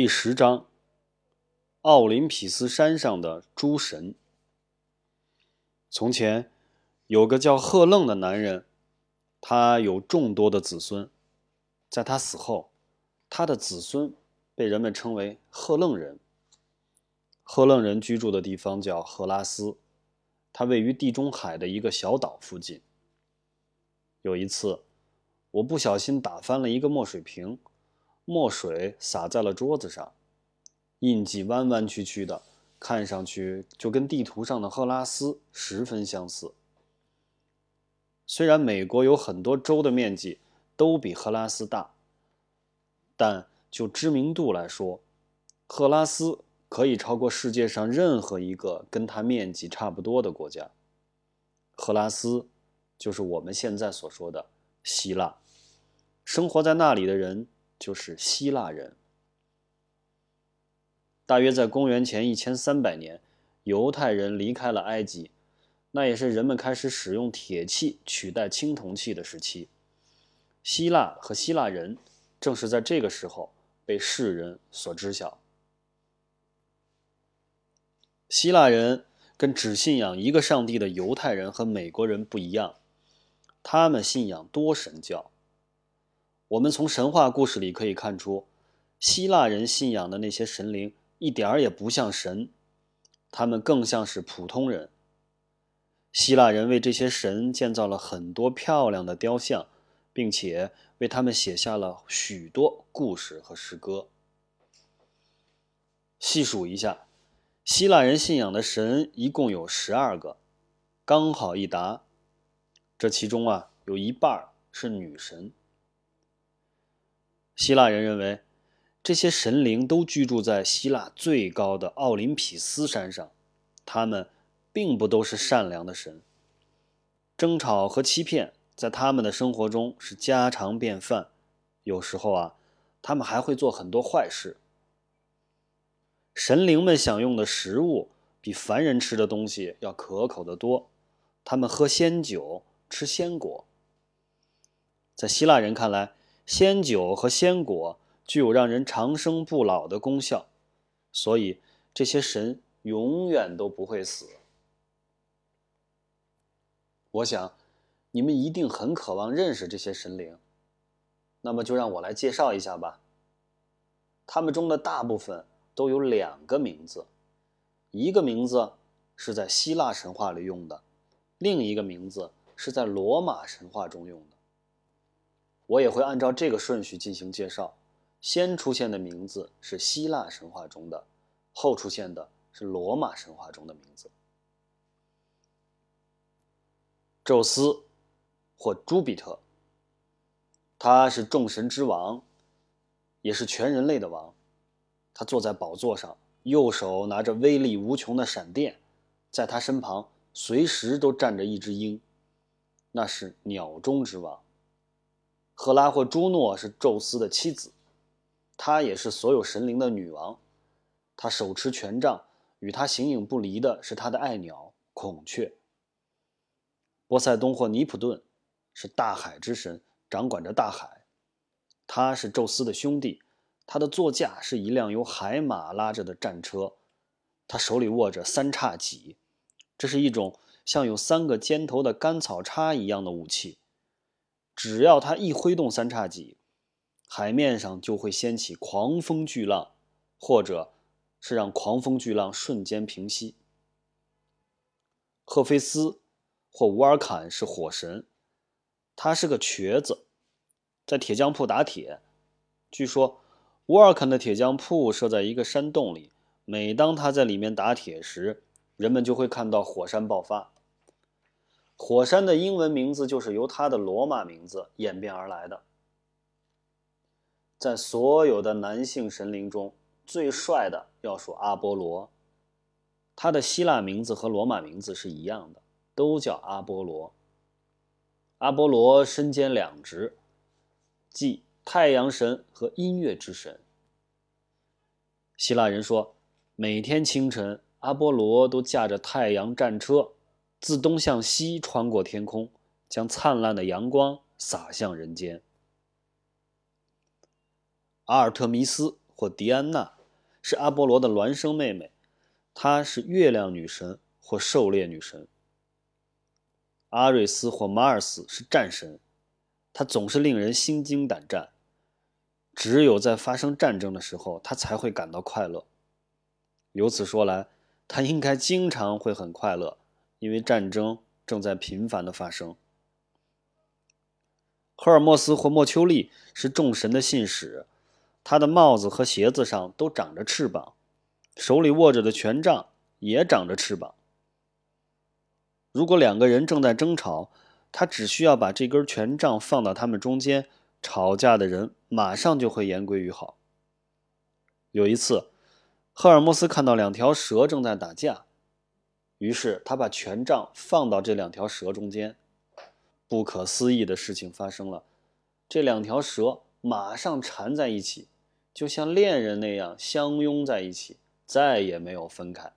第十章：奥林匹斯山上的诸神。从前有个叫赫楞的男人，他有众多的子孙。在他死后，他的子孙被人们称为赫楞人。赫楞人居住的地方叫赫拉斯，它位于地中海的一个小岛附近。有一次，我不小心打翻了一个墨水瓶。墨水洒在了桌子上，印记弯弯曲曲的，看上去就跟地图上的赫拉斯十分相似。虽然美国有很多州的面积都比赫拉斯大，但就知名度来说，赫拉斯可以超过世界上任何一个跟它面积差不多的国家。赫拉斯就是我们现在所说的希腊，生活在那里的人。就是希腊人。大约在公元前一千三百年，犹太人离开了埃及，那也是人们开始使用铁器取代青铜器的时期。希腊和希腊人正是在这个时候被世人所知晓。希腊人跟只信仰一个上帝的犹太人和美国人不一样，他们信仰多神教。我们从神话故事里可以看出，希腊人信仰的那些神灵一点儿也不像神，他们更像是普通人。希腊人为这些神建造了很多漂亮的雕像，并且为他们写下了许多故事和诗歌。细数一下，希腊人信仰的神一共有十二个，刚好一答。这其中啊，有一半是女神。希腊人认为，这些神灵都居住在希腊最高的奥林匹斯山上，他们并不都是善良的神。争吵和欺骗在他们的生活中是家常便饭，有时候啊，他们还会做很多坏事。神灵们享用的食物比凡人吃的东西要可口得多，他们喝仙酒，吃仙果。在希腊人看来，仙酒和仙果具有让人长生不老的功效，所以这些神永远都不会死。我想，你们一定很渴望认识这些神灵，那么就让我来介绍一下吧。他们中的大部分都有两个名字，一个名字是在希腊神话里用的，另一个名字是在罗马神话中用的。我也会按照这个顺序进行介绍，先出现的名字是希腊神话中的，后出现的是罗马神话中的名字。宙斯，或朱比特，他是众神之王，也是全人类的王。他坐在宝座上，右手拿着威力无穷的闪电，在他身旁随时都站着一只鹰，那是鸟中之王。赫拉或朱诺是宙斯的妻子，她也是所有神灵的女王。她手持权杖，与她形影不离的是她的爱鸟孔雀。波塞冬或尼普顿是大海之神，掌管着大海。他是宙斯的兄弟，他的座驾是一辆由海马拉着的战车，他手里握着三叉戟，这是一种像有三个尖头的干草叉一样的武器。只要他一挥动三叉戟，海面上就会掀起狂风巨浪，或者是让狂风巨浪瞬间平息。赫菲斯或乌尔坎是火神，他是个瘸子，在铁匠铺打铁。据说乌尔坎的铁匠铺设在一个山洞里，每当他在里面打铁时，人们就会看到火山爆发。火山的英文名字就是由它的罗马名字演变而来的。在所有的男性神灵中，最帅的要数阿波罗，他的希腊名字和罗马名字是一样的，都叫阿波罗。阿波罗身兼两职，即太阳神和音乐之神。希腊人说，每天清晨，阿波罗都驾着太阳战车。自东向西穿过天空，将灿烂的阳光洒向人间。阿尔特弥斯或狄安娜，是阿波罗的孪生妹妹，她是月亮女神或狩猎女神。阿瑞斯或马尔斯是战神，他总是令人心惊胆战。只有在发生战争的时候，他才会感到快乐。由此说来，他应该经常会很快乐，因为战争正在频繁的发生。赫尔墨斯或莫丘利是众神的信使，他的帽子和鞋子上都长着翅膀，手里握着的权杖也长着翅膀。如果两个人正在争吵，他只需要把这根权杖放到他们中间，吵架的人马上就会言归于好。有一次，赫尔墨斯看到两条蛇正在打架，于是他把权杖放到这两条蛇中间。不可思议的事情发生了，这两条蛇马上缠在一起，就像恋人那样相拥在一起，再也没有分开。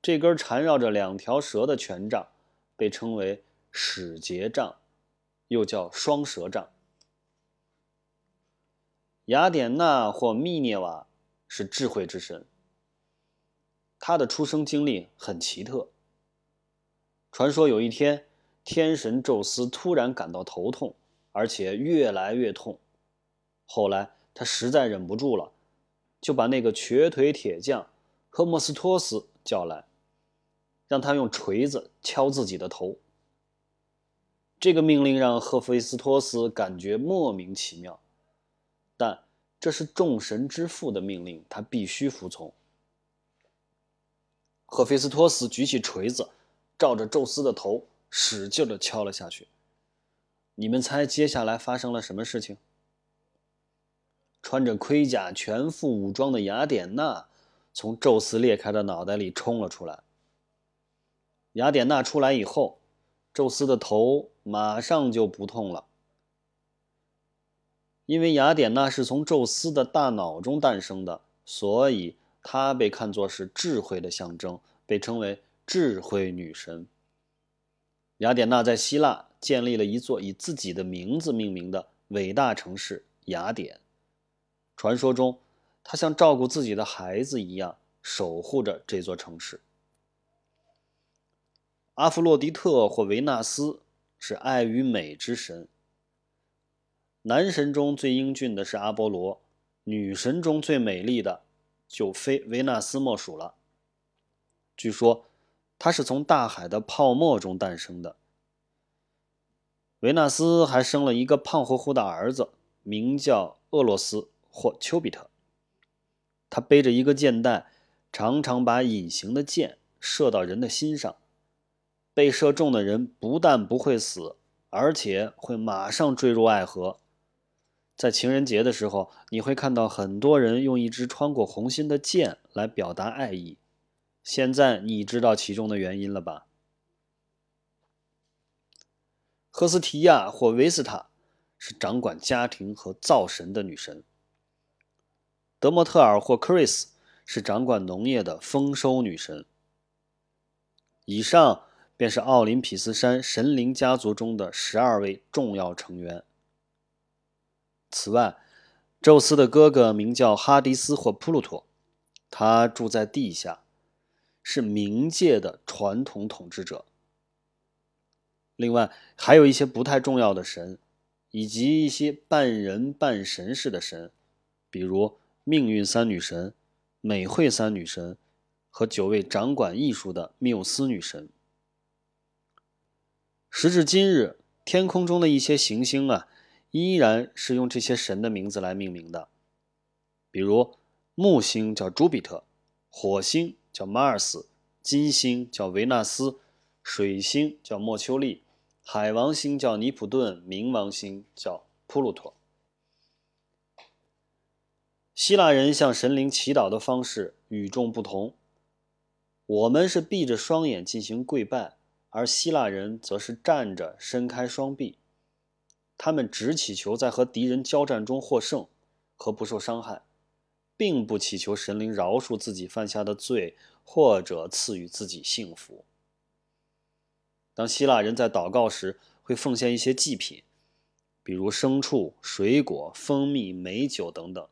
这根缠绕着两条蛇的权杖，被称为使节杖，又叫双蛇杖。雅典娜或密涅瓦是智慧之神，他的出生经历很奇特。传说有一天，天神宙斯突然感到头痛，而且越来越痛。后来他实在忍不住了，就把那个瘸腿铁匠赫莫斯托斯叫来。让他用锤子敲自己的头。这个命令让赫菲斯托斯感觉莫名其妙，但这是众神之父的命令，他必须服从。赫菲斯托斯举起锤子，照着宙斯的头使劲的敲了下去。你们猜接下来发生了什么事情？穿着盔甲、全副武装的雅典娜从宙斯裂开的脑袋里冲了出来。雅典娜出来以后，宙斯的头马上就不痛了，因为雅典娜是从宙斯的大脑中诞生的，所以她被看作是智慧的象征，被称为智慧女神。雅典娜在希腊建立了一座以自己的名字命名的伟大城市雅典，传说中，她像照顾自己的孩子一样守护着这座城市。阿弗洛狄特或维纳斯是爱与美之神。男神中最英俊的是阿波罗，女神中最美丽的就非维纳斯莫属了。据说，他是从大海的泡沫中诞生的。维纳斯还生了一个胖乎乎的儿子，名叫厄洛斯或丘比特。他背着一个箭袋，常常把隐形的箭射到人的心上。被射中的人不但不会死，而且会马上坠入爱河。在情人节的时候，你会看到很多人用一支穿过红心的箭来表达爱意。现在你知道其中的原因了吧？赫斯提亚或维斯塔是掌管家庭和造神的女神。德莫特尔或克瑞斯是掌管农业的丰收女神。以上。便是奥林匹斯山神灵家族中的十二位重要成员。此外，宙斯的哥哥名叫哈迪斯或普鲁托，他住在地下，是冥界的传统统治者。另外，还有一些不太重要的神，以及一些半人半神似的神，比如命运三女神、美惠三女神和九位掌管艺术的缪斯女神。时至今日，天空中的一些行星啊，依然是用这些神的名字来命名的。比如，木星叫朱比特，火星叫马尔斯，金星叫维纳斯，水星叫莫丘利，海王星叫尼普顿，冥王星叫普鲁托。希腊人向神灵祈祷的方式与众不同，我们是闭着双眼进行跪拜。而希腊人则是站着，伸开双臂，他们只祈求在和敌人交战中获胜和不受伤害，并不祈求神灵饶恕自己犯下的罪或者赐予自己幸福。当希腊人在祷告时，会奉献一些祭品，比如牲畜、水果、蜂蜜、美酒等等。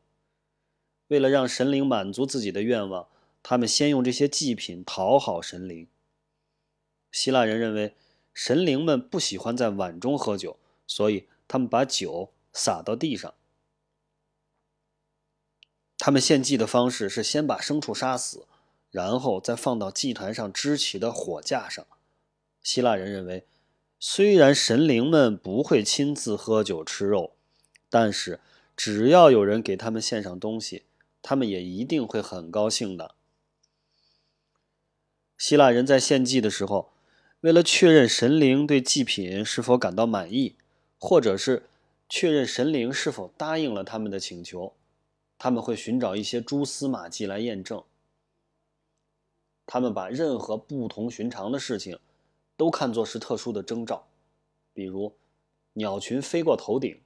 为了让神灵满足自己的愿望，他们先用这些祭品讨好神灵。希腊人认为神灵们不喜欢在碗中喝酒，所以他们把酒洒到地上。他们献祭的方式是先把牲畜杀死，然后再放到祭坛上支起的火架上。希腊人认为，虽然神灵们不会亲自喝酒吃肉，但是只要有人给他们献上东西，他们也一定会很高兴的。希腊人在献祭的时候，为了确认神灵对祭品是否感到满意，或者是确认神灵是否答应了他们的请求，他们会寻找一些蛛丝马迹来验证。他们把任何不同寻常的事情都看作是特殊的征兆，比如鸟群飞过头顶、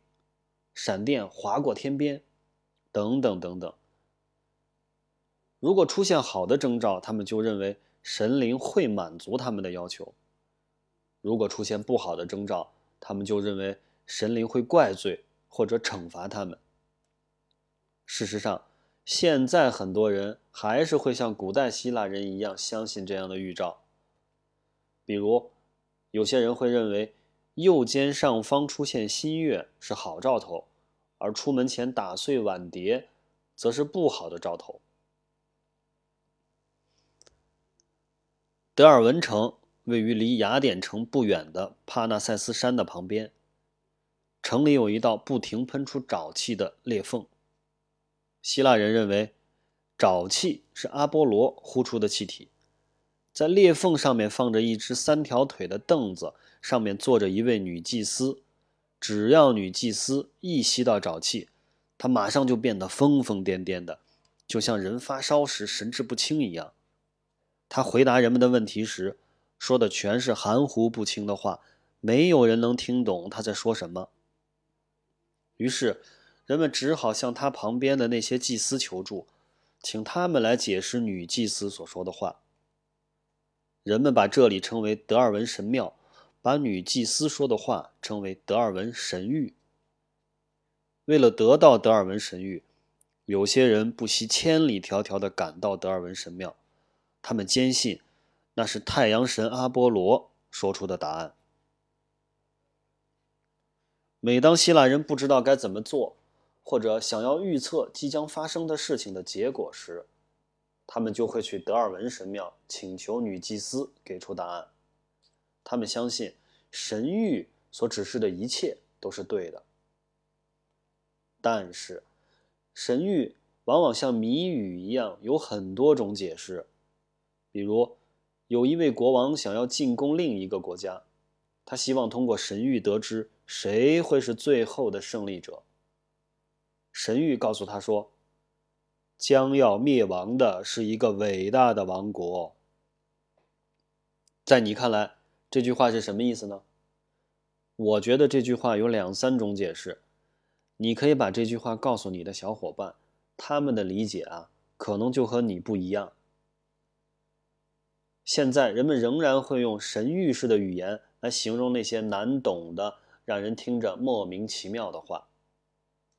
闪电划过天边，等等等等。如果出现好的征兆，他们就认为神灵会满足他们的要求。如果出现不好的征兆，他们就认为神灵会怪罪或者惩罚他们。事实上，现在很多人还是会像古代希腊人一样相信这样的预兆。比如，有些人会认为右肩上方出现新月是好兆头，而出门前打碎碗碟则是不好的兆头。德尔文城。位于离雅典城不远的帕纳塞斯山的旁边，城里有一道不停喷出沼气的裂缝。希腊人认为，沼气是阿波罗呼出的气体。在裂缝上面放着一只三条腿的凳子，上面坐着一位女祭司。只要女祭司一吸到沼气，她马上就变得疯疯癫癫的，就像人发烧时神志不清一样。她回答人们的问题时，说的全是含糊不清的话，没有人能听懂他在说什么。于是，人们只好向他旁边的那些祭司求助，请他们来解释女祭司所说的话。人们把这里称为德尔文神庙，把女祭司说的话称为德尔文神谕。为了得到德尔文神谕，有些人不惜千里迢迢地赶到德尔文神庙，他们坚信。那是太阳神阿波罗说出的答案。每当希腊人不知道该怎么做，或者想要预测即将发生的事情的结果时，他们就会去德尔文神庙请求女祭司给出答案。他们相信神谕所指示的一切都是对的。但是，神谕往往像谜语一样，有很多种解释，比如。有一位国王想要进攻另一个国家，他希望通过神谕得知谁会是最后的胜利者。神谕告诉他说：“将要灭亡的是一个伟大的王国。”在你看来，这句话是什么意思呢？我觉得这句话有两三种解释。你可以把这句话告诉你的小伙伴，他们的理解啊，可能就和你不一样。现在人们仍然会用神谕式的语言来形容那些难懂的、让人听着莫名其妙的话。